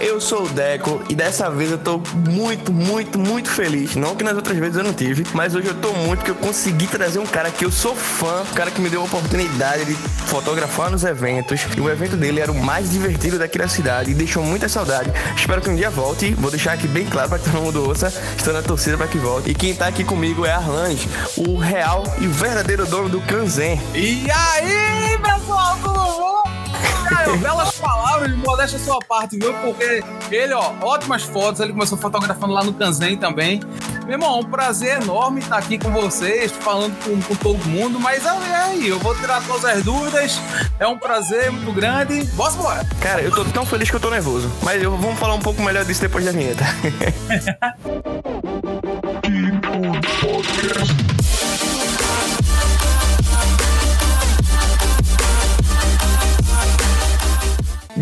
Eu sou o Deco e dessa vez eu tô muito, muito, muito feliz. Não que nas outras vezes eu não tive, mas hoje eu tô muito porque eu consegui trazer um cara que eu sou fã, um cara que me deu a oportunidade de fotografar nos eventos. E o evento dele era o mais divertido daqui da cidade e deixou muita saudade. Espero que um dia volte. Vou deixar aqui bem claro para que todo mundo ouça. Estou na torcida para que volte. E quem tá aqui comigo é Arlange, o real e verdadeiro dono do Kanzen. E aí, pessoal, tudo bom? Caio, belas palavras de modéstia sua parte, viu? Porque ele, ó, ótimas fotos, ele começou fotografando lá no Kanzen também. Meu irmão, um prazer enorme estar aqui com vocês, falando com, com todo mundo, mas é aí, eu vou tirar todas as dúvidas, é um prazer muito grande. Bora, bora! Cara, eu tô tão feliz que eu tô nervoso, mas eu, vamos falar um pouco melhor disso depois da vinheta.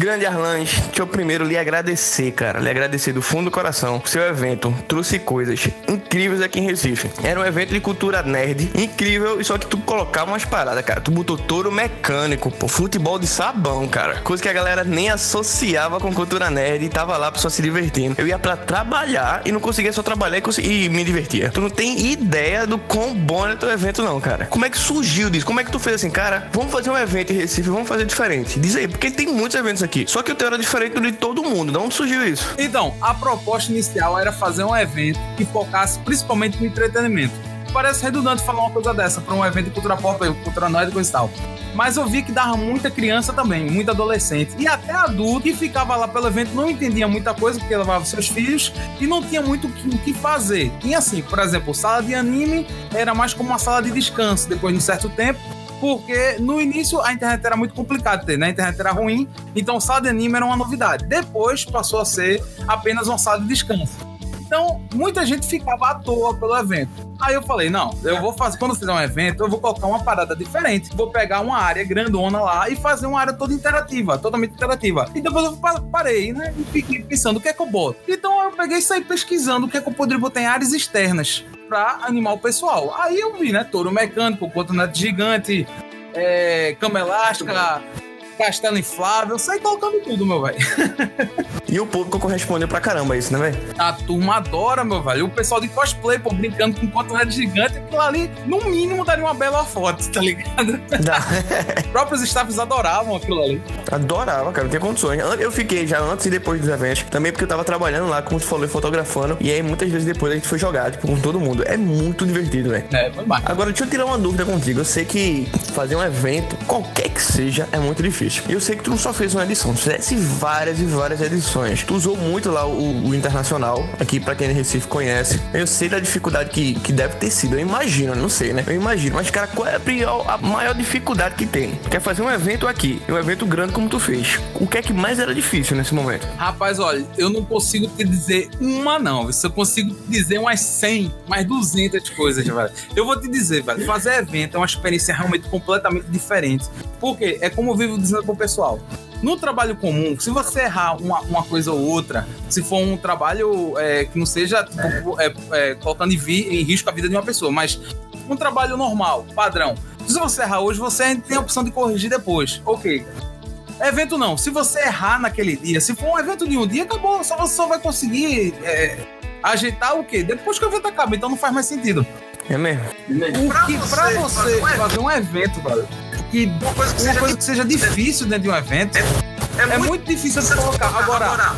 Grande Arlange, deixa eu primeiro lhe agradecer, cara. Lhe agradecer do fundo do coração. Seu evento trouxe coisas incríveis aqui em Recife. Era um evento de cultura nerd incrível, só que tu colocava umas paradas, cara. Tu botou touro mecânico, pô, futebol de sabão, cara. Coisa que a galera nem associava com cultura nerd e tava lá pra só se divertindo. Eu ia pra trabalhar e não conseguia só trabalhar e, e me divertia. Tu não tem ideia do quão bom era teu evento, não, cara. Como é que surgiu disso? Como é que tu fez assim, cara? Vamos fazer um evento em Recife, vamos fazer diferente. Diz aí, porque tem muitos eventos aqui. Só que o teu era diferente de todo mundo. Onde surgiu isso? Então, a proposta inicial era fazer um evento que focasse principalmente no entretenimento. Parece redundante falar uma coisa dessa para um evento de cultura pop, cultura nerd e e tal. Mas eu vi que dava muita criança também, muita adolescente e até adulto que ficava lá pelo evento não entendia muita coisa porque levava seus filhos e não tinha muito o que fazer. Tinha assim, por exemplo, sala de anime era mais como uma sala de descanso. Depois de um certo tempo, porque no início a internet era muito complicado ter, né? A internet era ruim, então sala de anime era uma novidade. Depois passou a ser apenas uma sala de descanso. Então, muita gente ficava à toa pelo evento. Aí eu falei, não, eu vou fazer, quando fizer um evento, eu vou colocar uma parada diferente. Vou pegar uma área grandona lá e fazer uma área toda interativa, totalmente interativa. E depois eu parei, né? E fiquei pensando o que é que eu boto. Então eu peguei e saí pesquisando o que é que eu poderia botar em áreas externas para animar o pessoal. Aí eu vi, né? Touro mecânico, cotonete gigante, é, cama elástica, castelo inflável, saí colocando tudo, meu velho. e o público correspondeu pra caramba isso, né, velho? A turma adora, meu velho. O pessoal de cosplay, pô, brincando com cotonete gigante, aquilo ali, no mínimo, daria uma bela foto, tá ligado? Dá. próprios staffs adoravam aquilo ali. Adorava, cara, não tem condições. Eu fiquei já antes e depois dos eventos, também porque eu tava trabalhando lá, como tu falou, fotografando, e aí muitas vezes depois a gente foi jogar, tipo, com todo mundo. É muito divertido, velho. É, foi bom. Agora, deixa eu tirar uma dúvida contigo. Eu sei que fazer um evento, qualquer que seja, é muito difícil. E eu sei que tu não só fez uma edição, tu fizesse várias e várias edições. Tu usou muito lá o, o internacional, aqui para quem em Recife conhece. Eu sei da dificuldade que, que deve ter sido, eu imagino, não sei, né? Eu imagino. Mas, cara, qual é a, pior, a maior dificuldade que tem? Quer fazer um evento aqui, um evento grande como tu fez. O que é que mais era difícil nesse momento? Rapaz, olha, eu não consigo te dizer uma, não. Se eu consigo te dizer umas 100, mais 200 coisas, velho. Eu vou te dizer, velho, fazer evento é uma experiência realmente completamente diferente. Porque é como eu vivo dizendo pro pessoal. No trabalho comum, se você errar uma, uma coisa ou outra, se for um trabalho é, que não seja tipo, é, é, colocando em, vi, em risco a vida de uma pessoa, mas um trabalho normal, padrão. Se você errar hoje, você tem a opção de corrigir depois. Ok. Evento não. Se você errar naquele dia, se for um evento de um dia, acabou. Só você só vai conseguir é, ajeitar o quê? Depois que o evento acaba. Então não faz mais sentido. É mesmo? Porque pra você fazer um evento, cara, que uma coisa que, uma seja, coisa que seja difícil dentro de um evento, é, é, é muito, difícil de colocar. Agora,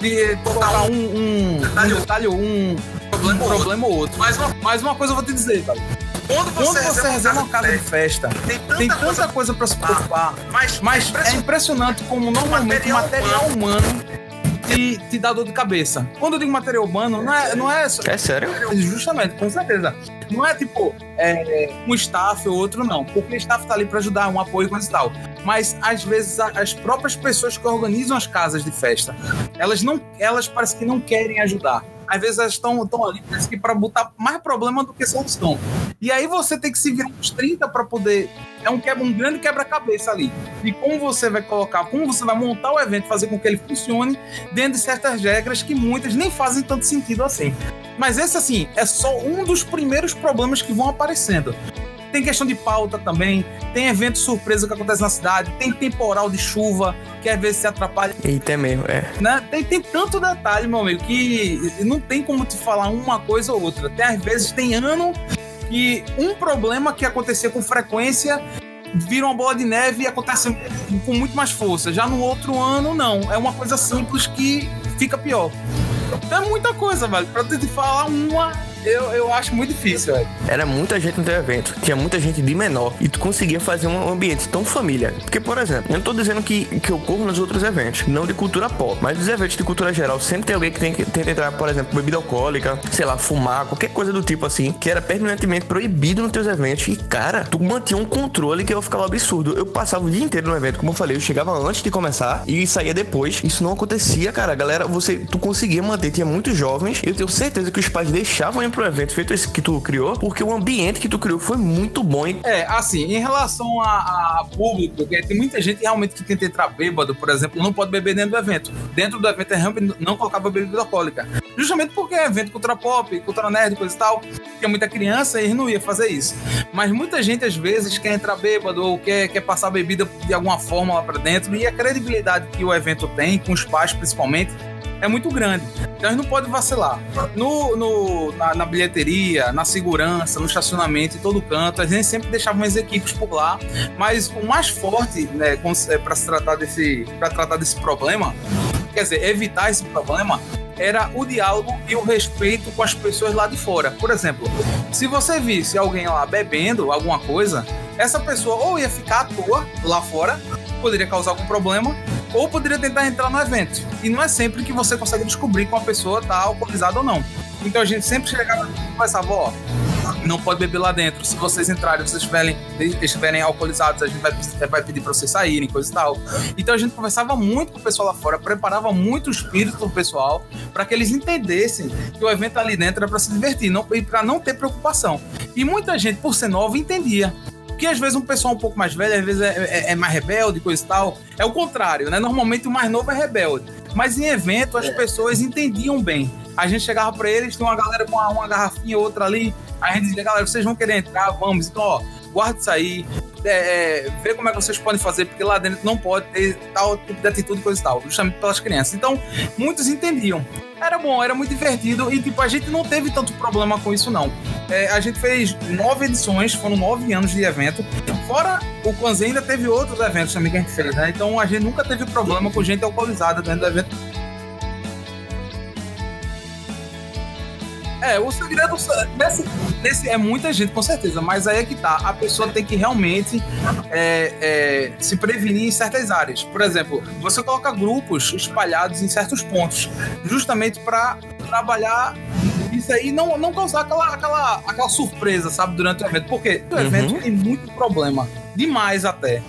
de colocar um, um, um detalhe, um, um problema ou outro. Mas uma, mas uma coisa eu vou te dizer, cara. Quando você, Quando você reserva uma casa de festa, tem tanta, tem tanta coisa para se preocupar, mas, mas é impressionante como normalmente o material humano te, te dá dor de cabeça. Quando eu digo material humano, não é, não é. É sério? Justamente, com certeza. Não é tipo é, um staff ou outro, não. Porque o staff tá ali para ajudar, um apoio com e tal. Mas às vezes as próprias pessoas que organizam as casas de festa, elas não, elas parece que não querem ajudar às vezes elas estão ali para botar mais problema do que solução. E aí você tem que se virar uns 30 para poder. É um, quebra, um grande quebra-cabeça ali. E como você vai colocar, como você vai montar o evento, fazer com que ele funcione dentro de certas regras que muitas nem fazem tanto sentido assim. Mas esse, assim, é só um dos primeiros problemas que vão aparecendo tem questão de pauta também, tem evento surpresa que acontece na cidade, tem temporal de chuva, que às vezes se atrapalha. Eita, é mesmo, é. Né? Tem, tem tanto detalhe, meu amigo, que não tem como te falar uma coisa ou outra. Tem, às vezes tem ano que um problema que acontecia com frequência vira uma bola de neve e acontece com muito mais força. Já no outro ano, não. É uma coisa simples que fica pior. Então é muita coisa, velho. Pra te falar uma, eu, eu acho muito difícil, velho. Era muita gente no teu evento, tinha muita gente de menor e tu conseguia fazer um ambiente tão família. Porque, por exemplo, eu não tô dizendo que, que eu corro nos outros eventos, não de cultura pop, mas dos eventos de cultura geral, sempre tem alguém que tem que tenta entrar, por exemplo, bebida alcoólica, sei lá, fumar, qualquer coisa do tipo assim, que era permanentemente proibido nos teus eventos. E, cara, tu mantinha um controle que eu ficava absurdo. Eu passava o dia inteiro no evento, como eu falei, eu chegava antes de começar e saía depois. Isso não acontecia, cara. Galera, você, tu conseguia manter, tinha muitos jovens. Eu tenho certeza que os pais deixavam pro evento feito esse que tu criou, porque o ambiente que tu criou foi muito bom. Hein? É, assim, em relação a, a público, tem muita gente realmente que tenta entrar bêbado, por exemplo, não pode beber dentro do evento. Dentro do evento é realmente não colocava bebida alcoólica. Justamente porque é evento cultura pop, cultura nerd, coisa e tal, tinha muita criança e não ia fazer isso. Mas muita gente às vezes quer entrar bêbado ou quer, quer passar bebida de alguma forma lá pra dentro e a credibilidade que o evento tem, com os pais principalmente, é muito grande. Então a gente não pode vacilar. No, no na, na, bilheteria, na segurança, no estacionamento, em todo canto, a gente sempre deixava umas equipes por lá. Mas o mais forte, né, é, para se tratar desse, para tratar desse problema, quer dizer, evitar esse problema, era o diálogo e o respeito com as pessoas lá de fora. Por exemplo, se você visse alguém lá bebendo alguma coisa, essa pessoa ou ia ficar à toa lá fora, poderia causar algum problema, ou poderia tentar entrar no evento. E não é sempre que você consegue descobrir que uma pessoa está alcoolizada ou não. Então a gente sempre chegava e conversava, ó, não pode beber lá dentro. Se vocês entrarem, vocês estiverem, estiverem alcoolizados, a gente vai, vai pedir para vocês saírem, coisa e tal. Então a gente conversava muito com o pessoal lá fora, preparava muito o espírito do pessoal para que eles entendessem que o evento ali dentro era para se divertir não, e para não ter preocupação. E muita gente, por ser nova, entendia. Porque às vezes um pessoal um pouco mais velho, às vezes é, é, é, mais rebelde, coisa e tal. É o contrário, né? Normalmente o mais novo é rebelde. Mas em evento as é. pessoas entendiam bem. A gente chegava para eles, tinha uma galera com uma, uma garrafinha outra ali. A gente dizia, galera, vocês vão querer entrar, vamos. Então, ó, guarde isso aí. É, é, ver como é que vocês podem fazer, porque lá dentro não pode ter tal tipo de atitude, coisa e tal, justamente pelas crianças. Então, muitos entendiam. Era bom, era muito divertido e, tipo, a gente não teve tanto problema com isso, não. É, a gente fez nove edições, foram nove anos de evento. Fora o Kwanzaa ainda teve outros eventos também que a gente fez, né? Então a gente nunca teve problema com gente alcoolizada dentro do evento É, o segredo nesse, nesse, é muita gente, com certeza, mas aí é que tá. A pessoa tem que realmente é, é, se prevenir em certas áreas. Por exemplo, você coloca grupos espalhados em certos pontos, justamente para trabalhar isso aí não, não causar aquela, aquela, aquela surpresa, sabe, durante o evento. Porque o evento uhum. tem muito problema demais até.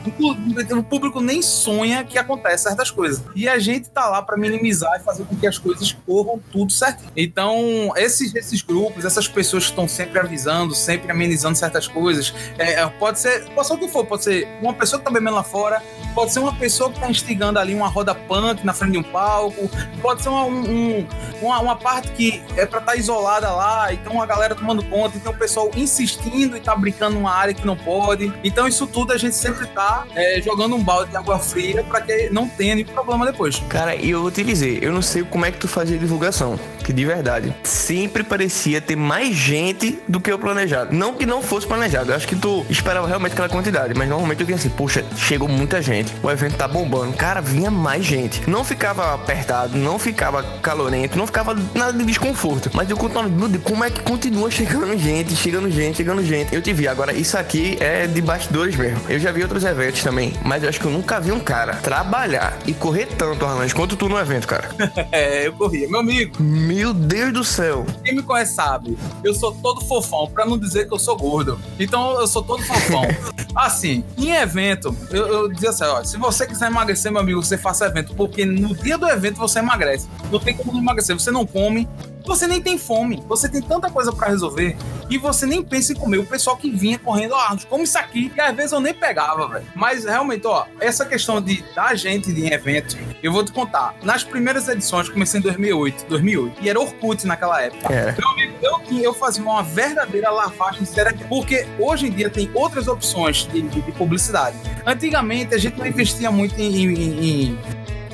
O público nem sonha que acontece certas coisas. E a gente tá lá para minimizar e fazer com que as coisas corram tudo certo. Então, esses, esses grupos, essas pessoas que estão sempre avisando, sempre amenizando certas coisas, é, é, pode ser, pode ser o que for, pode ser uma pessoa que tá bebendo lá fora, pode ser uma pessoa que tá instigando ali uma roda punk na frente de um palco, pode ser uma, um, uma, uma, parte que é para estar tá isolada lá, então a galera tomando conta, então o pessoal insistindo e tá brincando numa área que não pode. Então, isso tudo a gente sempre tá é, jogando um balde de água fria para que não tenha nenhum problema depois. Cara, e eu vou te dizer, eu não sei como é que tu fazia divulgação, que de verdade, sempre parecia ter mais gente do que o planejado. Não que não fosse planejado, eu acho que tu esperava realmente aquela quantidade, mas normalmente eu vinha assim, poxa, chegou muita gente, o evento tá bombando. Cara, vinha mais gente. Não ficava apertado, não ficava calorento, não ficava nada de desconforto. Mas eu continuava, meu Deus, como é que continua chegando gente, chegando gente, chegando gente? Eu te vi, agora isso aqui é de bastidores mesmo mesmo. Eu já vi outros eventos também, mas eu acho que eu nunca vi um cara trabalhar e correr tanto, Arlange, quanto tu no evento, cara. é, eu corria. Meu amigo. Meu Deus do céu. Quem me conhece sabe, eu sou todo fofão, pra não dizer que eu sou gordo. Então eu sou todo fofão. assim, em evento, eu, eu dizia assim, ó, se você quiser emagrecer, meu amigo, você faça evento, porque no dia do evento você emagrece. Não tem como não emagrecer. Você não come, você nem tem fome, você tem tanta coisa para resolver e você nem pensa em comer. O pessoal que vinha correndo, ah, come isso aqui, e às vezes eu nem pegava, velho. Mas realmente, ó, essa questão de da gente em evento, eu vou te contar. Nas primeiras edições, comecei em 2008, 2008, e era Orkut naquela época. É. Meu amigo, eu, eu fazia uma verdadeira lavagem séria, porque hoje em dia tem outras opções de, de, de publicidade. Antigamente, a gente não investia muito em, em, em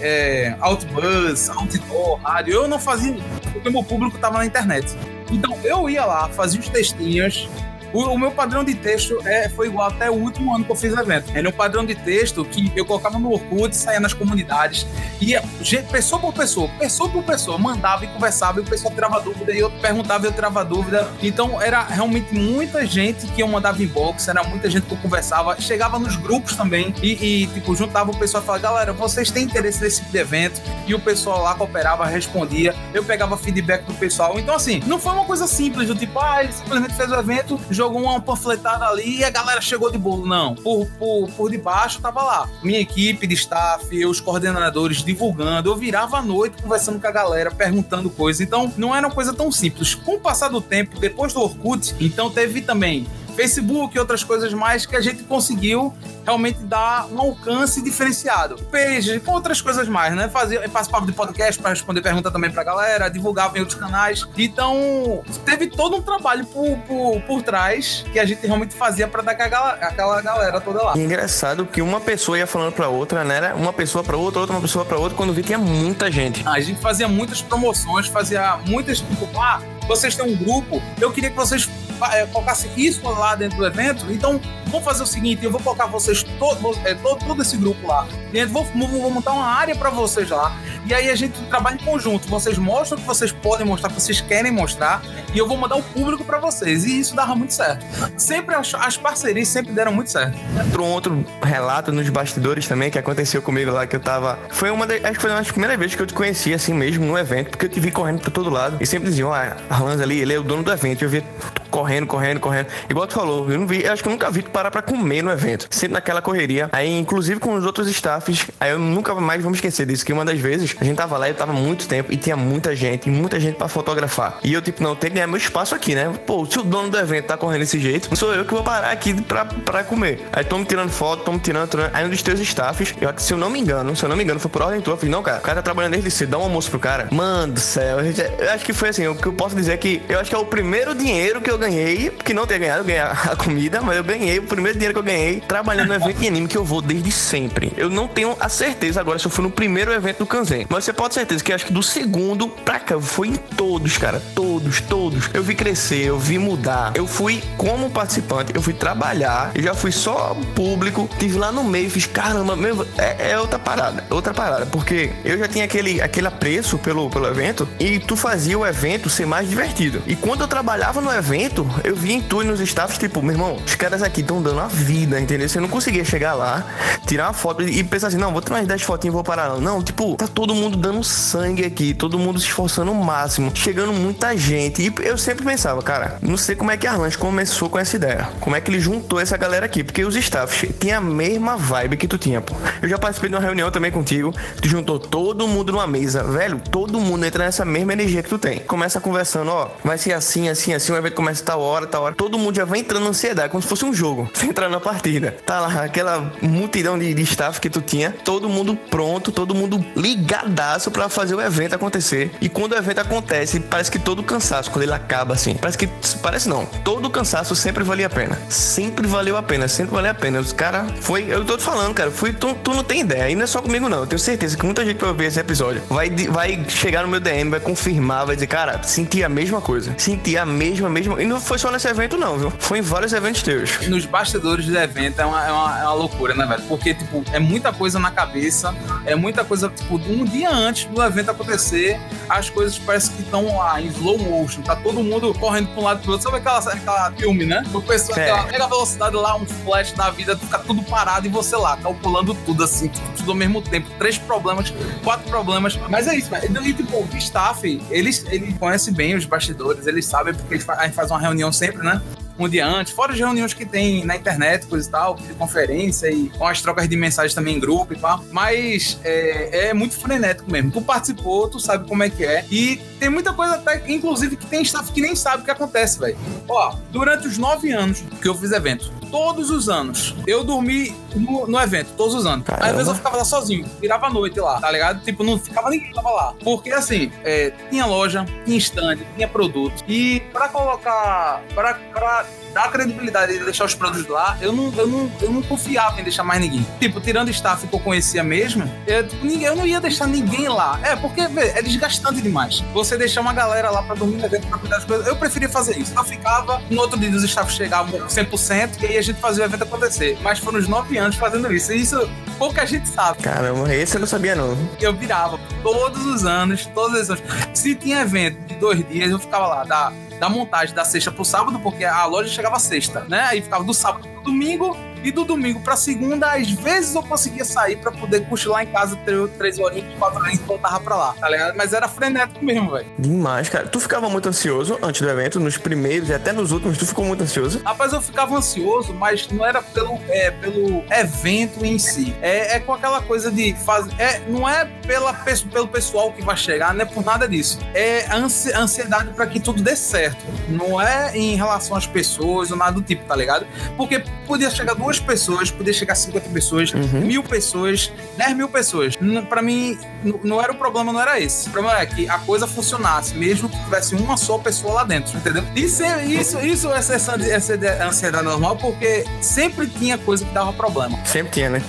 é, outbuzz, outdoor, rádio. Eu não fazia, porque meu público estava na internet. Então eu ia lá, fazia os textinhos, o, o, meu padrão de texto é, foi igual até o último ano que eu fiz o evento. Era um padrão de texto que eu colocava no Orkut, saía nas comunidades, ia pessoa por pessoa, pessoa por pessoa, mandava e conversava, e o pessoal tirava dúvida, e eu perguntava e eu tirava dúvida. Então era realmente muita gente que eu mandava inbox, era muita gente que eu conversava, chegava nos grupos também e, e tipo, juntava o pessoal e falava, galera, vocês têm interesse nesse tipo de evento? E o pessoal lá cooperava, respondia, eu pegava feedback do pessoal. Então, assim, não foi uma coisa simples, do tipo, ah, ele simplesmente fez o evento, jogou uma panfletada ali e a galera chegou de bolo. Não. Por, por, por debaixo tava lá. Minha equipe de staff, os coordenadores divulgando. Eu virava à noite conversando com a galera, perguntando coisas. Então, não era uma coisa tão simples. Com o passar do tempo, depois do Orkut, então teve também Facebook e outras coisas mais que a gente conseguiu realmente dar um alcance diferenciado. Page, com outras coisas mais, né? Fazia, participava de podcast para responder pergunta também pra galera, divulgava em outros canais. Então, teve todo um trabalho por, por, por trás que a gente realmente fazia para dar aquela, aquela galera toda lá. É engraçado que uma pessoa ia falando pra outra, né? Era uma pessoa pra outra, outra uma pessoa pra outra, quando vi tinha muita gente. A gente fazia muitas promoções, fazia muitas, tipo, ah, vocês têm um grupo, eu queria que vocês é, colocassem isso lá dentro do evento, então vamos fazer o seguinte, eu vou colocar vocês, todo, é, todo, todo esse grupo lá dentro, vou, vou, montar uma área para vocês lá, e aí a gente trabalha em conjunto, vocês mostram o que vocês podem mostrar, o que vocês querem mostrar, e eu vou mandar o público para vocês, e isso dava muito certo. Sempre as, as parcerias sempre deram muito certo. Um outro relato nos bastidores também, que aconteceu comigo lá, que eu tava, foi uma das, acho que foi uma das primeiras vezes que eu te conheci assim mesmo, no evento, porque eu te vi correndo pra todo lado, e sempre diziam, ah, Arlanz ali, ele é o dono do evento, eu vi correndo, correndo, correndo. Igual tu falou, eu não vi, eu acho que eu nunca vi tu parar pra comer no evento. Sempre naquela correria. Aí, inclusive com os outros staffs, aí eu nunca mais vou me esquecer disso, que uma das vezes a gente tava lá e eu tava muito tempo e tinha muita gente, muita gente pra fotografar. E eu, tipo, não, tem que ganhar meu espaço aqui, né? Pô, se o dono do evento tá correndo desse jeito, não sou eu que vou parar aqui pra, pra comer. Aí tô me tirando foto, tô me tirando, tirando. Aí um dos teus staffs, eu, se eu não me engano, se eu não me engano, foi por ordem tua, eu falei, não, cara, o cara tá trabalhando desde cedo, dá um almoço pro cara. Mano do céu, eu acho que foi assim, o que eu posso dizer é que eu acho que é o primeiro dinheiro que eu ganhei, que não ter ganhado, ganhar a comida, mas eu ganhei primeiro dinheiro que eu ganhei trabalhando no evento de anime que eu vou desde sempre. Eu não tenho a certeza agora se eu fui no primeiro evento do Kanzen, mas você pode ter certeza que acho que do segundo pra cá, fui em todos, cara, todos, todos. Eu vi crescer, eu vi mudar. Eu fui como participante, eu fui trabalhar, eu já fui só público, tive lá no meio, fiz caramba, meu, é, é outra parada, outra parada, porque eu já tinha aquele, aquele apreço pelo, pelo evento e tu fazia o evento ser mais divertido. E quando eu trabalhava no evento, eu via em tu e nos staffs, tipo, meu irmão, os caras aqui estão dando a vida, entendeu? Você não conseguia chegar lá, tirar uma foto e pensar assim, não, vou ter umas 10 fotinhas e vou parar. Não. tipo, tá todo mundo dando sangue aqui, todo mundo se esforçando o máximo, chegando muita gente. E eu sempre pensava, cara, não sei como é que a começou com essa ideia. Como é que ele juntou essa galera aqui? Porque os staffs tinham a mesma vibe que tu tinha, pô. Eu já participei de uma reunião também contigo, tu juntou todo mundo numa mesa, velho, todo mundo entra nessa mesma energia que tu tem. Começa conversando, ó, vai ser assim, assim, assim, o evento começa tal hora, tal hora todo mundo já vai entrando na ansiedade, como se fosse um jogo. Você entrar na partida. Tá lá, aquela multidão de, de staff que tu tinha, todo mundo pronto, todo mundo ligadaço para fazer o evento acontecer. E quando o evento acontece, parece que todo cansaço, quando ele acaba assim, parece que. Parece não. Todo cansaço sempre valia a pena. Sempre valeu a pena, sempre valeu a pena. Os caras foi. Eu tô te falando, cara, foi. Tu, tu não tem ideia. E não é só comigo, não. Eu tenho certeza que muita gente vai ver esse episódio vai, vai chegar no meu DM, vai confirmar, vai dizer, cara, senti a mesma coisa. Senti a mesma, mesma. E não foi só nesse evento, não, viu? Foi em vários eventos teus. Nos bastidores do evento é uma, é uma, é uma loucura, né, velho? Porque, tipo, é muita coisa na cabeça, é muita coisa, tipo, um dia antes do evento acontecer, as coisas parecem que estão lá em slow motion, tá todo mundo correndo pra um lado pro outro. Sabe aquela, aquela filme, né? O pessoal, é. aquela mega velocidade lá, um flash da vida, fica tudo parado e você lá, calculando tudo assim, tudo ao mesmo tempo. Três problemas, quatro problemas. Mas é isso, velho. E, tipo, o staff, eles, eles conhecem bem os bastidores, eles sabem porque a gente faz uma reunião sempre, né? Um dia antes, fora as reuniões que tem na internet, coisa e tal, de conferência e com as trocas de mensagens também em grupo e tal. Mas é, é muito frenético mesmo. Tu participou, tu sabe como é que é. E tem muita coisa até, inclusive, que tem staff que nem sabe o que acontece, velho. Ó, durante os nove anos que eu fiz evento, todos os anos, eu dormi no, no evento, todos os anos. Caramba. Às vezes eu ficava lá sozinho, virava a noite lá, tá ligado? Tipo, não ficava ninguém tava lá. Porque assim, é, tinha loja, tinha stand, tinha produto. E pra colocar. Pra, pra dar credibilidade e deixar os produtos lá, eu não, eu, não, eu não confiava em deixar mais ninguém. Tipo, tirando staff que eu conhecia mesmo, eu, tipo, ninguém, eu não ia deixar ninguém lá. É, porque, vê, é desgastante demais. Você deixar uma galera lá pra dormir no evento, pra cuidar das coisas. Eu preferia fazer isso. Eu ficava, no outro dia os staff chegavam 100% e aí a gente fazia o evento acontecer. Mas foram uns nove anos fazendo isso. E isso pouca gente sabe. Caramba, esse eu não sabia não. Eu virava todos os anos, todos os anos. Se tinha evento de dois dias, eu ficava lá, da da montagem da sexta pro sábado, porque a loja chegava sexta, né? Aí ficava do sábado pro domingo e do domingo pra segunda, às vezes eu conseguia sair pra poder cochilar em casa três horinhas, quatro horinhas e voltava pra lá, tá ligado? Mas era frenético mesmo, velho. Demais, cara. Tu ficava muito ansioso antes do evento, nos primeiros e até nos últimos, tu ficou muito ansioso? Rapaz, eu ficava ansioso, mas não era pelo, é, pelo evento em si. É, é com aquela coisa de fazer. É, não é pela, pelo pessoal que vai chegar, não é por nada disso. É a ansiedade pra que tudo dê certo. Não é em relação às pessoas ou nada do tipo, tá ligado? Porque podia chegar duas pessoas, podia chegar 50 pessoas, uhum. mil pessoas, 10 mil pessoas. Para mim, não era o problema, não era esse. O problema é que a coisa funcionasse, mesmo que tivesse uma só pessoa lá dentro, entendeu? Isso, isso, isso essa, essa ansiedade normal, porque sempre tinha coisa que dava problema. Sempre tinha, né?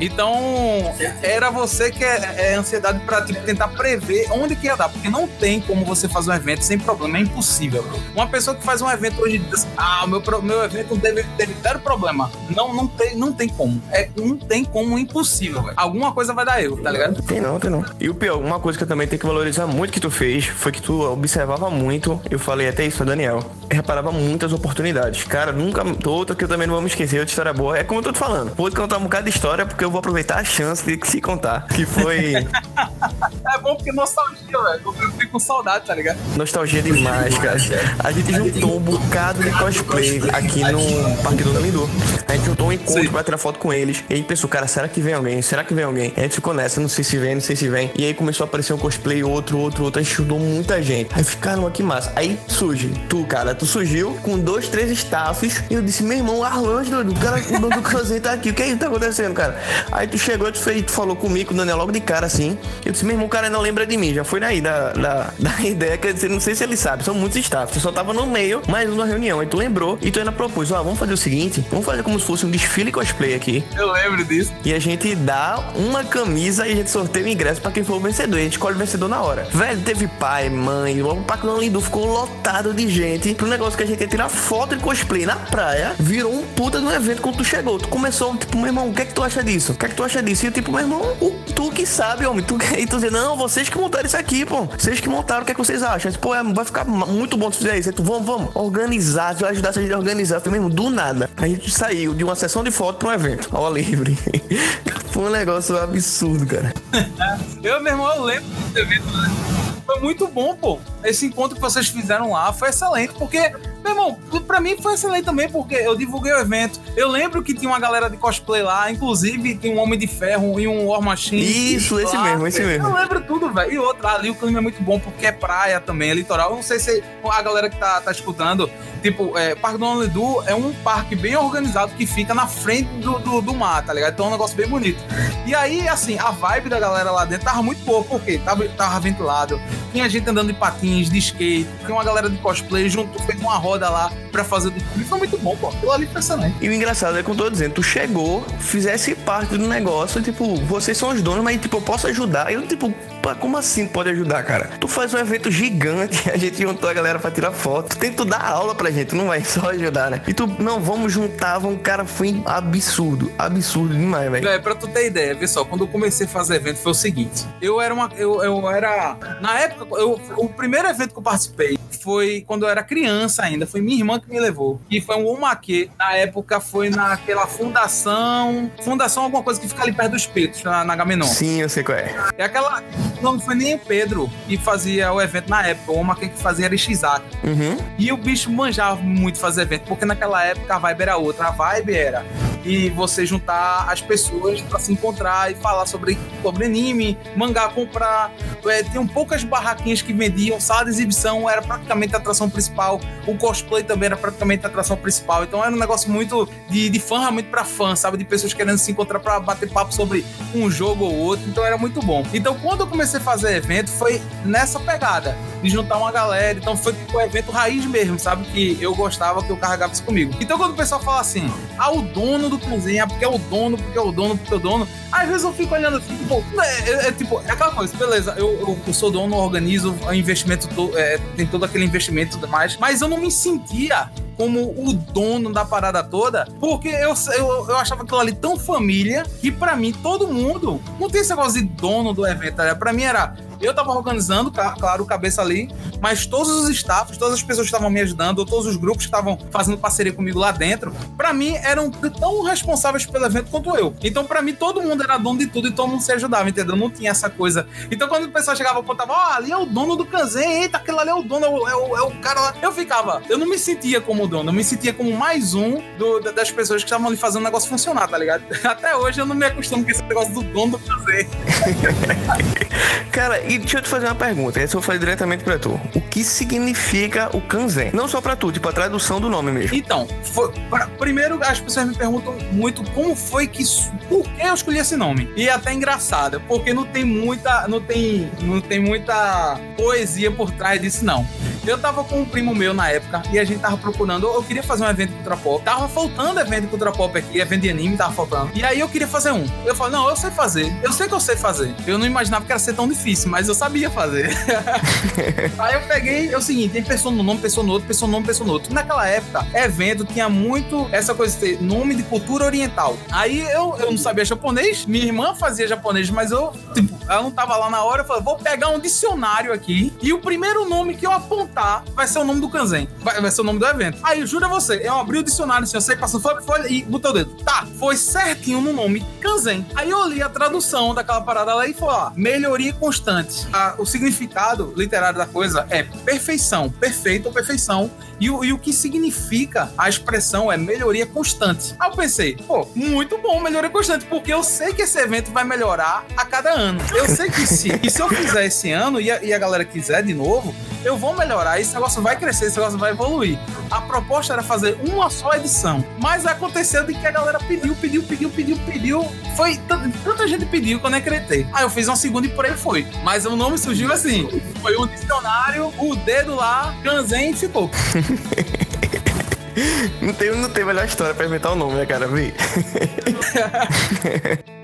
Então, era você que é, é ansiedade pra tipo, tentar prever onde que ia dar, porque não tem como você fazer um evento sem problema, é impossível. Uma pessoa que faz um evento hoje diz ah, meu, meu evento deve ter zero problema. Não, não tem, não tem como. É, não tem como, impossível, véio. Alguma coisa vai dar erro, tá ligado? Tem não, tem não. E o pior, uma coisa que eu também tenho que valorizar muito que tu fez foi que tu observava muito, eu falei até isso pra Daniel, reparava muitas oportunidades. Cara, nunca, outra que eu também não vou me esquecer, outra história boa, é como eu tô te falando. Vou te contar um bocado de história porque eu vou aproveitar a chance de se contar. Que foi. é bom porque nostalgia, velho. Eu fico com saudade, tá ligado? Nostalgia demais, cara. A gente juntou um bocado de cosplay aqui no Parque do Namindu. A gente juntou um encontro Sim. pra tirar foto com eles. E aí pensou, cara, será que vem alguém? Será que vem alguém? a gente ficou nessa, não sei se vem, não sei se vem. E aí começou a aparecer um cosplay, outro, outro, outro. A gente ajudou muita gente. Aí ficaram aqui massa. Aí surge, tu, cara, tu surgiu com dois, três staffs. E eu disse, meu irmão, Arlan, o cara, o dono do cruzeiro tá aqui. O que é que tá acontecendo, cara? Aí tu chegou, tu, fez, tu falou comigo, com o Daniel, logo de cara assim. Eu disse, meu irmão, o cara não lembra de mim. Já foi daí da, da, da ideia, quer dizer, não sei se ele sabe, são muitos staffs. Eu só tava no meio, mais uma reunião. Aí tu lembrou e tu ainda propôs, ó, vamos fazer o seguinte, vamos fazer como se fosse um desfile cosplay aqui. Eu lembro disso. E a gente dá uma camisa e a gente sorteia o ingresso pra quem for o vencedor. E a gente escolhe o vencedor na hora. Velho, teve pai, mãe, o Parque Não Lindu ficou lotado de gente pro negócio que a gente ia tirar foto de cosplay na praia. Virou um puta de um evento quando tu chegou. Tu começou, tipo, meu irmão, o que é que tu acha disso? O que é que tu acha disso? E eu, tipo, meu irmão, o, tu que sabe, homem. Tu, e tu dizer, não, vocês que montaram isso aqui, pô. Vocês que montaram, o que é que vocês acham? Pô, é, vai ficar muito bom se fizer isso. Vamos, vamos, organizar, ajudar a gente a organizar. Foi mesmo, do nada. A gente saiu de uma sessão de foto pra um evento, ao livre. Foi um negócio absurdo, cara. eu, meu irmão, eu lembro desse evento, né? Foi muito bom, pô. Esse encontro que vocês fizeram lá foi excelente, porque meu irmão, pra mim foi excelente também, porque eu divulguei o evento. Eu lembro que tinha uma galera de cosplay lá, inclusive tem um Homem de Ferro e um War Machine. Isso, esse lá, mesmo, esse mesmo. Eu lembro tudo, velho. E outra, ali o clima é muito bom, porque é praia também, é litoral. Eu não sei se a galera que tá, tá escutando, tipo, é, Parque do Ledu é um parque bem organizado que fica na frente do, do, do, mar, tá ligado? Então é um negócio bem bonito. E aí, assim, a vibe da galera lá dentro tava muito boa, porque tava, tava ventilado, tinha gente andando de patins, de skate, tinha uma galera de cosplay junto, fez uma roda lá pra fazer do filme. Foi muito bom, pô. Aquilo ali excelente. E o engraçado é que eu tô dizendo, tu chegou, fizesse parte do negócio, tipo, vocês são os donos, mas tipo, eu posso ajudar. Eu, tipo, como assim pode ajudar, cara? Tu faz um evento gigante, a gente juntou a galera pra tirar foto. Tu tu dar aula pra gente, não vai só ajudar, né? E tu, não, vamos juntar, vamos, cara, foi absurdo, absurdo demais, velho. É, pra tu ter ideia, vê só, quando eu comecei a fazer evento foi o seguinte, eu era uma, eu, eu era, na época, eu, o primeiro evento que eu participei foi quando eu era criança ainda, foi minha irmã que me levou, e foi um Omaque, na época foi naquela fundação, fundação alguma coisa que fica ali perto dos Peitos, na, na Gamenon. Sim, eu sei qual é. É aquela, não foi nem o Pedro que fazia o evento na época, o Omaque que fazia era Ishizaku. Uhum. E o bicho manjava muito fazer evento, porque naquela época a vibe era outra. A vibe era e você juntar as pessoas para se encontrar e falar sobre, sobre anime, mangá, comprar. É, tinham poucas barraquinhas que vendiam, sala de exibição era praticamente a atração principal, o cosplay também era praticamente a atração principal. Então era um negócio muito de, de fã, realmente para fã, sabe? De pessoas querendo se encontrar para bater papo sobre um jogo ou outro. Então era muito bom. Então quando eu comecei a fazer evento, foi nessa pegada de juntar uma galera. Então foi tipo evento raiz mesmo, sabe? Que eu gostava que eu carregava isso comigo. Então quando o pessoal fala assim, ah, o dono do cozinha, porque é o dono, porque é o dono, porque é o dono. Às vezes eu fico olhando assim, tipo, é, é, tipo, é aquela coisa, beleza, eu, eu, eu sou dono, organizo o investimento, é, tem todo aquele investimento e tudo mais, mas eu não me sentia como o dono da parada toda, porque eu, eu, eu achava aquilo ali tão família que para mim todo mundo não tem esse negócio de dono do evento, né? Para mim era eu tava organizando, claro, o cabeça ali, mas todos os staffs, todas as pessoas que estavam me ajudando, todos os grupos que estavam fazendo parceria comigo lá dentro, para mim eram tão responsáveis pelo evento quanto eu. Então, para mim, todo mundo era dono de tudo e todo mundo se ajudava, entendeu? Não tinha essa coisa. Então, quando o pessoal chegava e apontava, ó, oh, ali é o dono do Kanzen, eita, aquele ali é o dono, é o, é o, é o, cara lá. Eu ficava, eu não me sentia como dono, eu me sentia como mais um do, das pessoas que estavam ali fazendo o negócio funcionar, tá ligado? Até hoje eu não me acostumo com esse negócio do dono do Kanzen. cara, e deixa eu te fazer uma pergunta, essa eu fazer diretamente pra tu. O que significa o Kanzen? Não só pra tu, tipo a tradução do nome mesmo. Então, foi, pra, primeiro as pessoas me perguntam muito como foi que. Por que eu escolhi esse nome? E é até engraçado, porque não tem muita. Não tem, não tem muita poesia por trás disso, não. Eu tava com um primo meu na época e a gente tava procurando. Eu queria fazer um evento Cultura Pop. Tava faltando evento Cultura Pop aqui, evento de anime tava faltando. E aí eu queria fazer um. Eu falei, não, eu sei fazer. Eu sei que eu sei fazer. Eu não imaginava que era ser tão difícil, mas eu sabia fazer. aí eu peguei, é o seguinte: tem pessoa no nome, pessoa no outro, pessoa no nome, pessoa no outro. Naquela época, evento tinha muito essa coisa de ter nome de cultura oriental. Aí eu, eu não sabia japonês, minha irmã fazia japonês, mas eu, tipo, ela não tava lá na hora. Eu falei, vou pegar um dicionário aqui e o primeiro nome que eu apontar vai ser o nome do Kanzen. Vai, vai ser o nome do evento. Aí, juro a você, eu abri o dicionário assim, eu sei, passou folha, folha e botei o dedo. Tá, foi certinho no nome Kanzen. Aí eu li a tradução daquela parada lá e falou, ó, melhoria constante. A, o significado literário da coisa é perfeição, perfeito ou perfeição. E, e o que significa a expressão é melhoria constante. Aí eu pensei, pô, muito bom melhoria constante, porque eu sei que esse evento vai melhorar a cada ano. Eu sei que se, que se eu fizer esse ano e a, e a galera quiser de novo, eu vou melhorar, esse negócio vai crescer, esse negócio vai evoluir. A proposta era fazer uma só edição, mas aconteceu de que a galera pediu, pediu, pediu, pediu, pediu. Foi tanta gente pediu que eu nem acreditei. Aí eu fiz uma segunda e por aí foi. Mas o nome surgiu assim: foi um dicionário, o dedo lá, Kanzen e ficou. Não tem, não tem melhor história pra inventar o nome, né, cara? Vi.